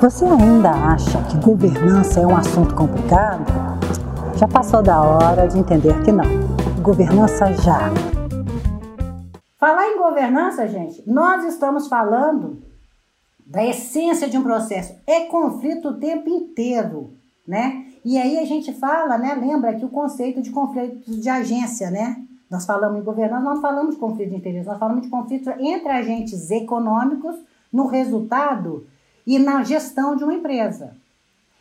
Você ainda acha que governança é um assunto complicado? Já passou da hora de entender que não. Governança já. Falar em governança, gente, nós estamos falando da essência de um processo. É conflito o tempo inteiro, né? E aí a gente fala, né? Lembra que o conceito de conflito de agência, né? Nós falamos em governança, nós não falamos de conflito de interesse, nós falamos de conflito entre agentes econômicos no resultado e na gestão de uma empresa.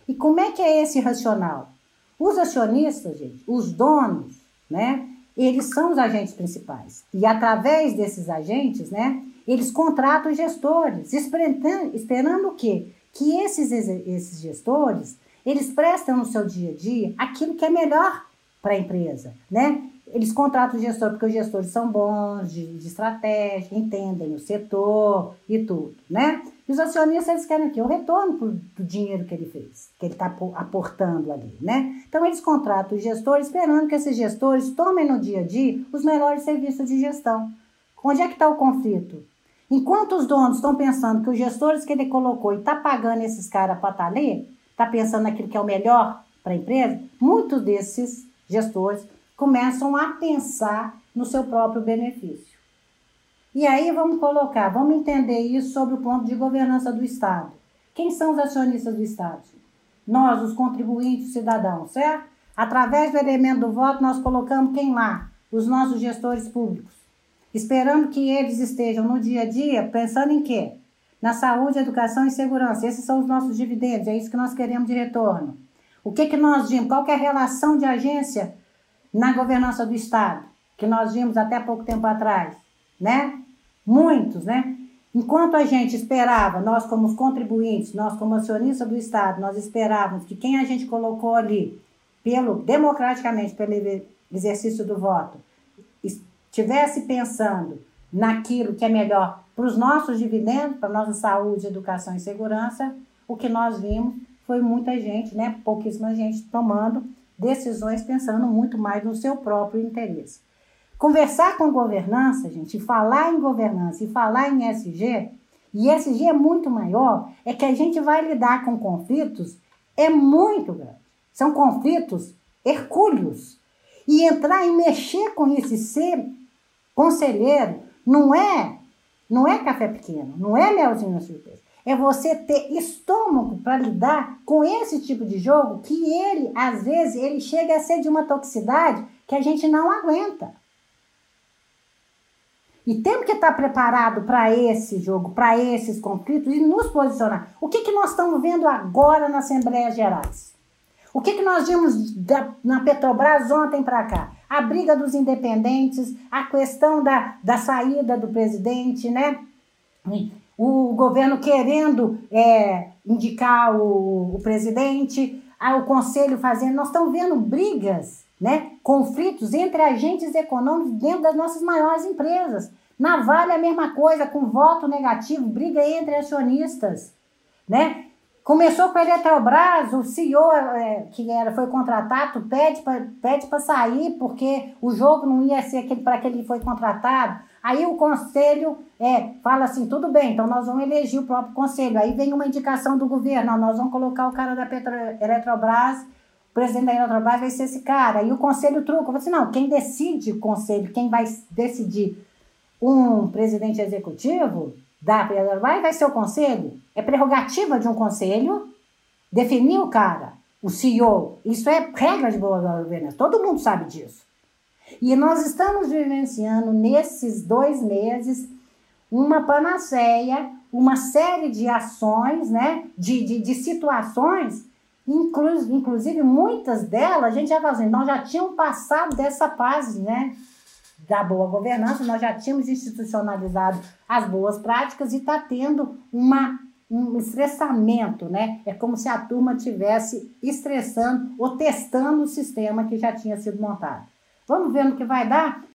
E como é que é esse racional? Os acionistas, gente, os donos, né? Eles são os agentes principais. E através desses agentes, né? Eles contratam gestores, esperando, esperando o quê? Que esses, esses gestores, eles prestam no seu dia a dia aquilo que é melhor para a empresa, né? Eles contratam o gestor porque os gestores são bons de, de estratégia, entendem o setor e tudo, né? E os acionistas eles querem aqui o retorno do dinheiro que ele fez, que ele está aportando ali, né? Então eles contratam o gestor esperando que esses gestores tomem no dia a dia os melhores serviços de gestão. Onde é que está o conflito? Enquanto os donos estão pensando que os gestores que ele colocou e está pagando esses caras para estar tá ali, está pensando naquilo que é o melhor para a empresa, muitos desses gestores começam a pensar no seu próprio benefício. E aí vamos colocar, vamos entender isso sobre o ponto de governança do Estado. Quem são os acionistas do Estado? Nós, os contribuintes cidadãos, certo? Através do elemento do voto, nós colocamos quem lá? Os nossos gestores públicos. Esperando que eles estejam no dia a dia pensando em quê? Na saúde, educação e segurança. Esses são os nossos dividendos, é isso que nós queremos de retorno. O que, que nós vimos? Qual é a relação de agência na governança do Estado, que nós vimos até pouco tempo atrás, né? Muitos, né? Enquanto a gente esperava, nós como contribuintes, nós como acionistas do Estado, nós esperávamos que quem a gente colocou ali, pelo democraticamente pelo exercício do voto, estivesse pensando naquilo que é melhor para os nossos dividendos, para a nossa saúde, educação e segurança, o que nós vimos foi muita gente, né, pouquíssima gente tomando decisões pensando muito mais no seu próprio interesse. Conversar com governança, gente, falar em governança e falar em SG, e SG é muito maior, é que a gente vai lidar com conflitos é muito grande. São conflitos hercúleos. E entrar e mexer com esse ser conselheiro não é não é café pequeno, não é melzinho na surpresa é você ter estômago para lidar com esse tipo de jogo que ele, às vezes, ele chega a ser de uma toxicidade que a gente não aguenta. E temos que estar preparado para esse jogo, para esses conflitos e nos posicionar. O que, que nós estamos vendo agora na Assembleia Gerais? O que, que nós vimos da, na Petrobras ontem para cá? A briga dos independentes, a questão da, da saída do presidente, né? O governo querendo é, indicar o, o presidente, o conselho fazendo. Nós estamos vendo brigas, né, conflitos entre agentes econômicos dentro das nossas maiores empresas. Na Vale, a mesma coisa, com voto negativo, briga entre acionistas. Né? Começou com a Eletrobras, o CEO é, que era, foi contratado pede para pede sair porque o jogo não ia ser aquele para que ele foi contratado. Aí o conselho é, fala assim, tudo bem, então nós vamos eleger o próprio conselho. Aí vem uma indicação do governo, nós vamos colocar o cara da Petro, Eletrobras, o presidente da Eletrobras vai ser esse cara. E o conselho truca, assim, não, quem decide o conselho, quem vai decidir um presidente executivo da Eletrobras vai ser o conselho. É prerrogativa de um conselho definir o cara, o CEO. Isso é regra de boa governança, todo mundo sabe disso. E nós estamos vivenciando nesses dois meses uma panaceia, uma série de ações, né, de, de, de situações, inclu, inclusive muitas delas, a gente já fala assim, nós já tínhamos passado dessa fase, né, da boa governança, nós já tínhamos institucionalizado as boas práticas e está tendo uma, um estressamento, né? É como se a turma tivesse estressando ou testando o sistema que já tinha sido montado. Vamos ver no que vai dar.